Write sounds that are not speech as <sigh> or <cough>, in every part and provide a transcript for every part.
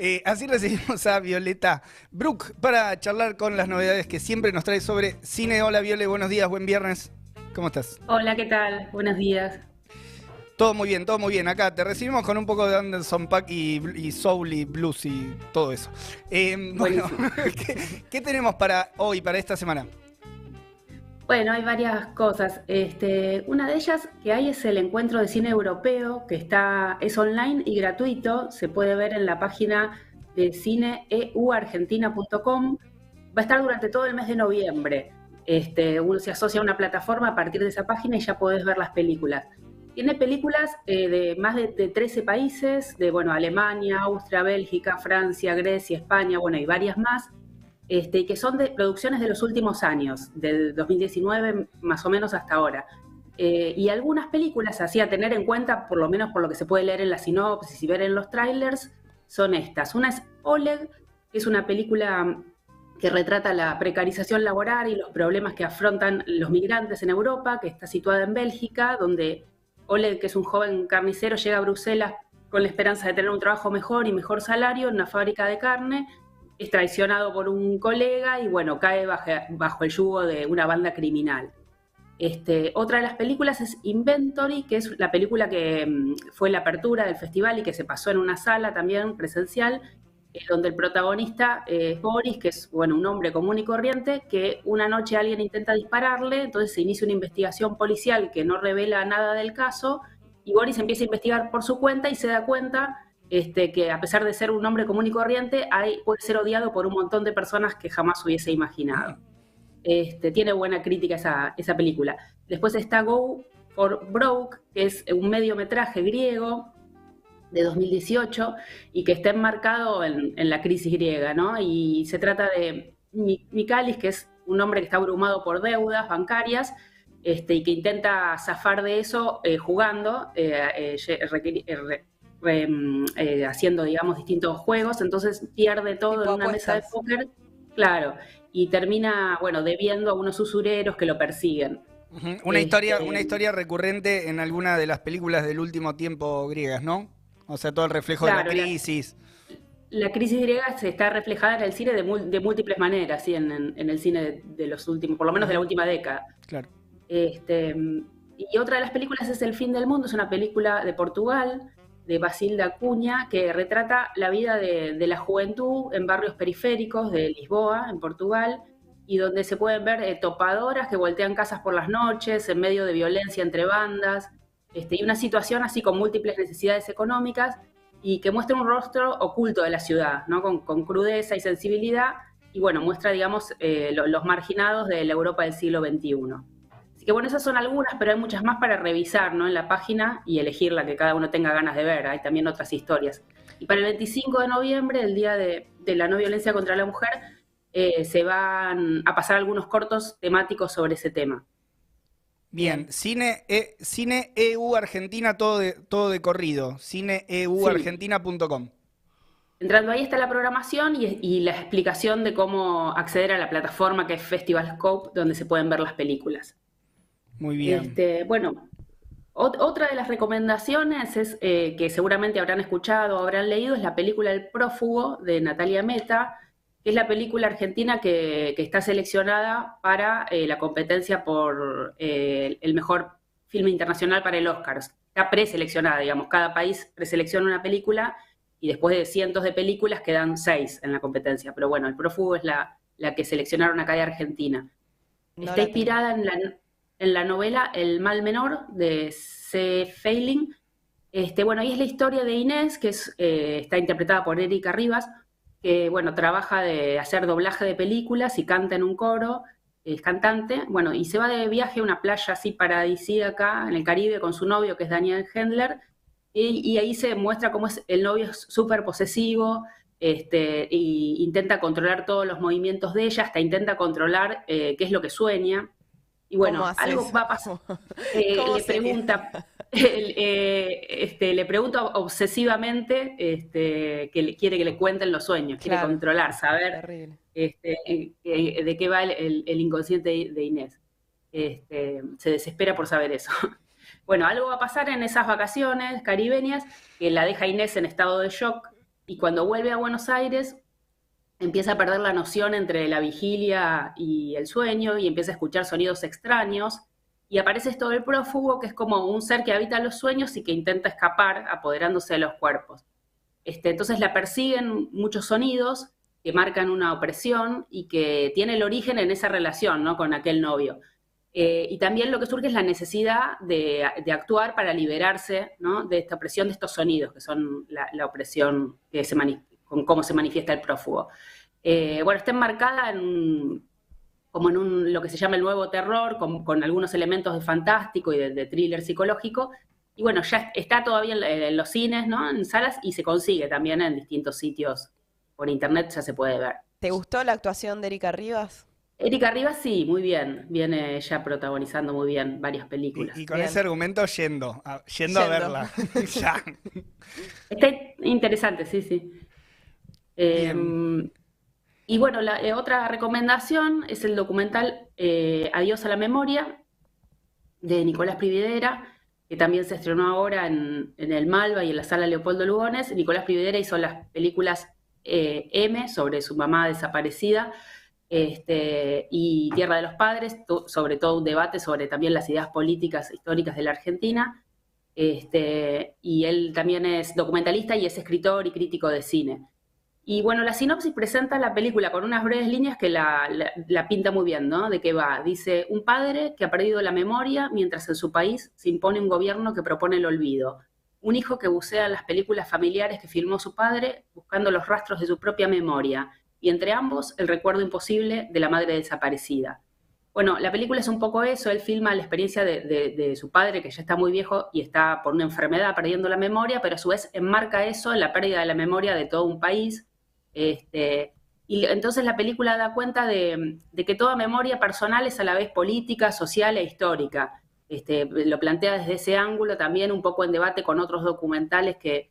Eh, así recibimos a Violeta Brook para charlar con las novedades que siempre nos trae sobre cine. Hola Viole, buenos días, buen viernes. ¿Cómo estás? Hola, ¿qué tal? Buenos días. Todo muy bien, todo muy bien. Acá te recibimos con un poco de Anderson Pack y, Soul y Blues y todo eso. Eh, bueno, <laughs> ¿qué, tenemos para hoy, para esta semana? Bueno, hay varias cosas. Este, una de ellas que hay es el encuentro de cine europeo, que está, es online y gratuito. Se puede ver en la página de cineeuargentina.com. Va a estar durante todo el mes de noviembre. Este, uno se asocia a una plataforma a partir de esa página y ya podés ver las películas. Tiene películas eh, de más de, 13 países, de bueno, Alemania, Austria, Bélgica, Francia, Grecia, España, bueno, y varias más, este, que son de producciones de los últimos años, del 2019 más o menos hasta ahora. Eh, y algunas películas, así a tener en cuenta, por lo menos por lo que se puede leer en la sinopsis y ver en los trailers, son estas. Una es Oleg, que es una película que retrata la precarización laboral y los problemas que afrontan los migrantes en Europa, que está situada en Bélgica, donde Oleg, que es un joven carnicero, llega a Bruselas con la esperanza de tener un trabajo mejor y mejor salario en una fábrica de carne, es traicionado por un colega y bueno, cae bajo, el yugo de una banda criminal. Este, otra de las películas es Inventory, que es la película que mm, fue la apertura del festival y que se pasó en una sala también presencial eh, donde el protagonista es Boris, que es bueno, un hombre común y corriente, que una noche alguien intenta dispararle, entonces se inicia una investigación policial que no revela nada del caso, y Boris empieza a investigar por su cuenta y se da cuenta este, que a pesar de ser un hombre común y corriente, hay, puede ser odiado por un montón de personas que jamás hubiese imaginado. Este, tiene buena crítica esa, esa película. Después está Go for Broke, que es un mediometraje griego de 2018 y que está enmarcado en, la crisis griega, ¿no? Y se trata de Mikalis, que es un hombre que está abrumado por deudas bancarias este, y que intenta zafar de eso eh, jugando, eh, eh, mm, haciendo, digamos, distintos juegos, entonces pierde todo en una mesa de póker, claro, y termina, bueno, debiendo a unos usureros que lo persiguen. Una, historia, este, una historia recurrente en alguna de las películas del último tiempo griegas, ¿no? O sea, todo el reflejo de la crisis. La, crisis griega se está reflejada en el cine de, múltiples maneras, ¿sí? en, el cine de, los últimos, por lo menos de la última década. Claro. Este, y otra de las películas es El fin del mundo, es una película de Portugal, de Basilda Acuña, que retrata la vida de, la juventud en barrios periféricos de Lisboa, en Portugal, y donde se pueden ver eh, topadoras que voltean casas por las noches, en medio de violencia entre bandas, este, y una situación así con múltiples necesidades económicas y que muestra un rostro oculto de la ciudad, ¿no? con, crudeza y sensibilidad, y bueno, muestra, digamos, eh, los marginados de la Europa del siglo XXI. Que bueno, esas son algunas, pero hay muchas más para revisar ¿no? en la página y elegir la que cada uno tenga ganas de ver. Hay también otras historias. Y para el 25 de noviembre, el Día de, la No Violencia contra la Mujer, eh, se van a pasar algunos cortos temáticos sobre ese tema. Bien, Cine, e, Cine EU Argentina, todo de, todo de corrido, cineeuargentina.com. Entrando ahí está la programación y, la explicación de cómo acceder a la plataforma que es Festival Scope, donde se pueden ver las películas. Muy bien. Este, bueno, otra de las recomendaciones es eh, que seguramente habrán escuchado o habrán leído, es la película El prófugo de Natalia Meta es la película argentina que, está seleccionada para eh, la competencia por eh, el mejor filme internacional para el Oscar. Está preseleccionada, digamos, cada país preselecciona una película y después de cientos de películas quedan seis en la competencia. Pero bueno, el prófugo es la, que seleccionaron acá de Argentina. está inspirada en la, en la, novela El mal menor de C. Feiling. Este, bueno, es la historia de Inés, que eh, está interpretada por Erika Rivas, que bueno, trabaja de hacer doblaje de películas y canta en un coro, es cantante, bueno, y se va de viaje a una playa así paradisíaca en el Caribe con su novio, que es Daniel Hendler, y, ahí se muestra cómo es el novio es súper posesivo, este, y intenta controlar todos los movimientos de ella, hasta intenta controlar eh, qué es lo que sueña. Y bueno, algo va a pasar. <laughs> Eh, le pregunta, eh, este, le pregunto obsesivamente este, que le, quiere que le cuenten los sueños, quiere controlar, saber este, de qué va el, inconsciente de Inés. Este, se desespera por saber eso. <laughs> Bueno, algo va a pasar en esas vacaciones caribeñas que la deja Inés en estado de shock y cuando vuelve a Buenos Aires empieza a perder la noción entre la vigilia y el sueño y empieza a escuchar sonidos extraños y aparece esto del prófugo, que es como un ser que habita los sueños y que intenta escapar apoderándose de los cuerpos. Este, entonces la persiguen muchos sonidos que marcan una opresión y que tiene el origen en esa relación ¿no? con aquel novio. Eh, y también lo que surge es la necesidad de, actuar para liberarse de esta opresión de estos sonidos, que son la, opresión que se con cómo se manifiesta el prófugo. Eh, bueno, está enmarcada en, como en un, lo que se llama el nuevo terror, con, algunos elementos de fantástico y de, thriller psicológico. Y bueno, ya está todavía en, los cines, ¿no? En salas y se consigue también en distintos sitios por internet, ya se puede ver. ¿Te gustó la actuación de Erika Rivas? Erika Rivas sí, muy bien. Viene ya protagonizando muy bien varias películas. Y, con ese argumento yendo, a, yendo, a verla. <laughs> ya. Está interesante, sí, sí. Y bueno, la eh, otra recomendación es el documental eh, Adiós a la memoria de Nicolás Prividera, que también se estrenó ahora en, el Malva y en la sala Leopoldo Lugones. Nicolás Prividera hizo las películas eh, M sobre su mamá desaparecida este, y Tierra de los Padres, sobre todo un debate sobre también las ideas políticas históricas de la Argentina. Este, y él también es documentalista y es escritor y crítico de cine. Y bueno, la sinopsis presenta la película con unas breves líneas que la, pinta muy bien, ¿no? De qué va. Dice, un padre que ha perdido la memoria mientras en su país se impone un gobierno que propone el olvido. Un hijo que bucea las películas familiares que filmó su padre buscando los rastros de su propia memoria. Y entre ambos, el recuerdo imposible de la madre desaparecida. Bueno, la película es un poco eso, él filma la experiencia de, de, su padre, que ya está muy viejo y está por una enfermedad perdiendo la memoria, pero a su vez enmarca eso en la pérdida de la memoria de todo un país, este, y entonces la película da cuenta de, que toda memoria personal es a la vez política, social e histórica. Este, lo plantea desde ese ángulo también un poco en debate con otros documentales que,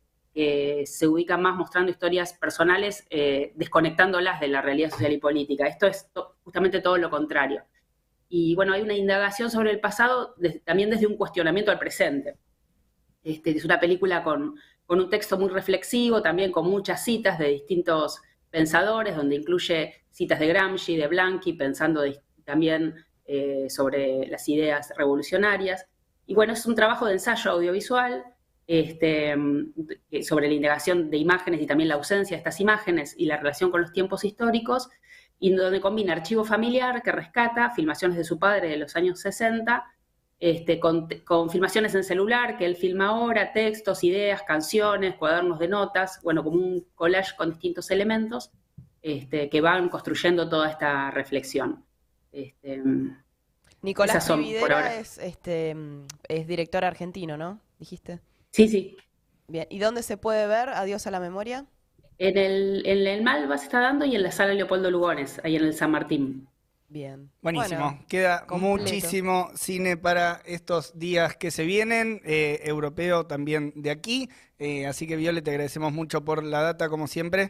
se ubican más mostrando historias personales, eh, desconectándolas de la realidad social y política. Esto es justamente todo lo contrario. Y bueno, hay una indagación sobre el pasado también desde un cuestionamiento al presente. Este, es una película con, con un texto muy reflexivo, también con muchas citas de distintos pensadores, donde incluye citas de Gramsci, de Blanqui, pensando también eh, sobre las ideas revolucionarias. Y bueno, es un trabajo de ensayo audiovisual este, sobre la indagación de imágenes y también la ausencia de estas imágenes y la relación con los tiempos históricos, y donde combina archivo familiar que rescata filmaciones de su padre de los años 60 este, con, filmaciones en celular que él filma ahora, textos, ideas, canciones, cuadernos de notas, bueno, como un collage con distintos elementos este, que van construyendo toda esta reflexión. Este, Nicolás es, este, es director argentino, ¿no? ¿Dijiste? Sí, sí. Bien, ¿y dónde se puede ver Adiós a la memoria? En el, en el Malva se está dando y en la sala Leopoldo Lugones, ahí en el San Martín. Bien. Buenísimo. Queda muchísimo cine para estos días que se vienen, eh, europeo también de aquí. Eh, así que, Viole, te agradecemos mucho por la data, como siempre.